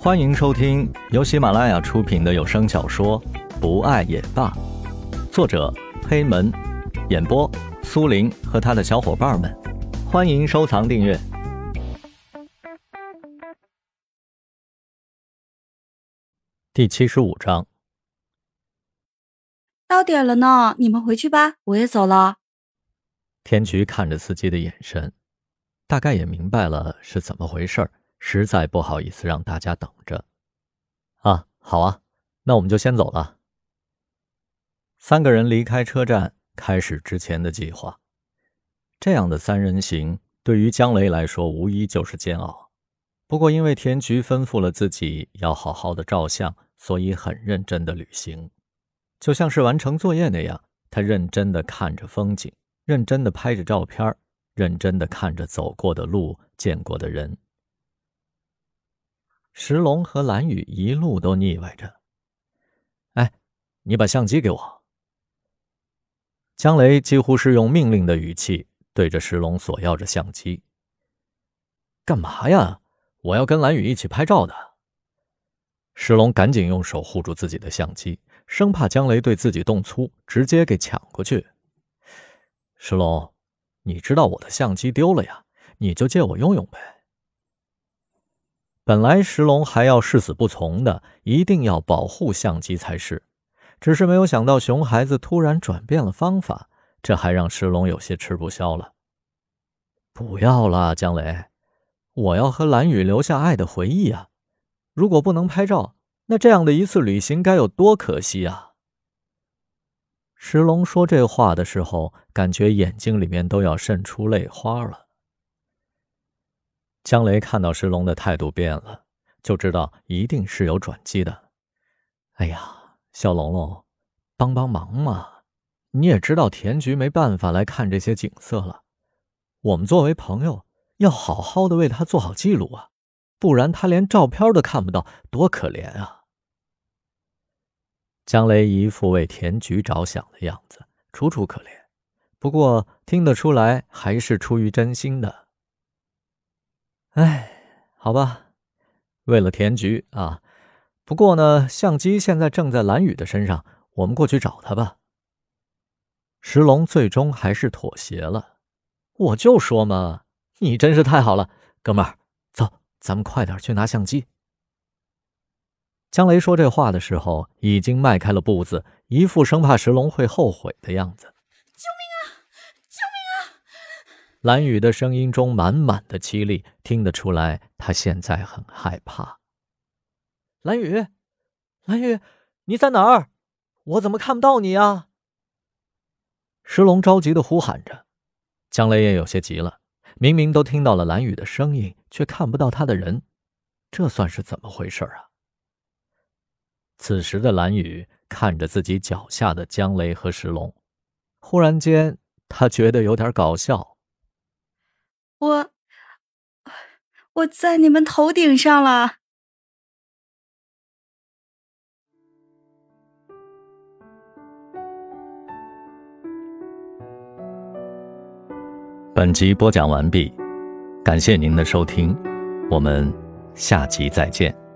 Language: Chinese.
欢迎收听由喜马拉雅出品的有声小说《不爱也罢》，作者黑门，演播苏林和他的小伙伴们。欢迎收藏订阅。第七十五章，到点了呢，你们回去吧，我也走了。天菊看着司机的眼神，大概也明白了是怎么回事儿。实在不好意思让大家等着，啊，好啊，那我们就先走了。三个人离开车站，开始之前的计划。这样的三人行对于江雷来说无疑就是煎熬。不过因为田菊吩咐了自己要好好的照相，所以很认真的旅行，就像是完成作业那样。他认真的看着风景，认真的拍着照片，认真的看着走过的路，见过的人。石龙和蓝雨一路都腻歪着。哎，你把相机给我。江雷几乎是用命令的语气对着石龙索要着相机。干嘛呀？我要跟蓝雨一起拍照的。石龙赶紧用手护住自己的相机，生怕江雷对自己动粗，直接给抢过去。石龙，你知道我的相机丢了呀，你就借我用用呗。本来石龙还要誓死不从的，一定要保护相机才是。只是没有想到熊孩子突然转变了方法，这还让石龙有些吃不消了。不要了，江雷，我要和蓝雨留下爱的回忆啊！如果不能拍照，那这样的一次旅行该有多可惜啊！石龙说这话的时候，感觉眼睛里面都要渗出泪花了。江雷看到石龙的态度变了，就知道一定是有转机的。哎呀，小龙龙，帮帮忙嘛！你也知道田菊没办法来看这些景色了，我们作为朋友，要好好的为他做好记录啊，不然他连照片都看不到，多可怜啊！江雷一副为田菊着想的样子，楚楚可怜，不过听得出来还是出于真心的。哎，好吧，为了田菊啊。不过呢，相机现在正在蓝雨的身上，我们过去找他吧。石龙最终还是妥协了。我就说嘛，你真是太好了，哥们儿，走，咱们快点去拿相机。江雷说这话的时候，已经迈开了步子，一副生怕石龙会后悔的样子。蓝雨的声音中满满的凄厉，听得出来，他现在很害怕。蓝雨，蓝雨，你在哪儿？我怎么看不到你啊？石龙着急的呼喊着。江雷也有些急了，明明都听到了蓝雨的声音，却看不到他的人，这算是怎么回事啊？此时的蓝雨看着自己脚下的江雷和石龙，忽然间，他觉得有点搞笑。我，我在你们头顶上了。本集播讲完毕，感谢您的收听，我们下集再见。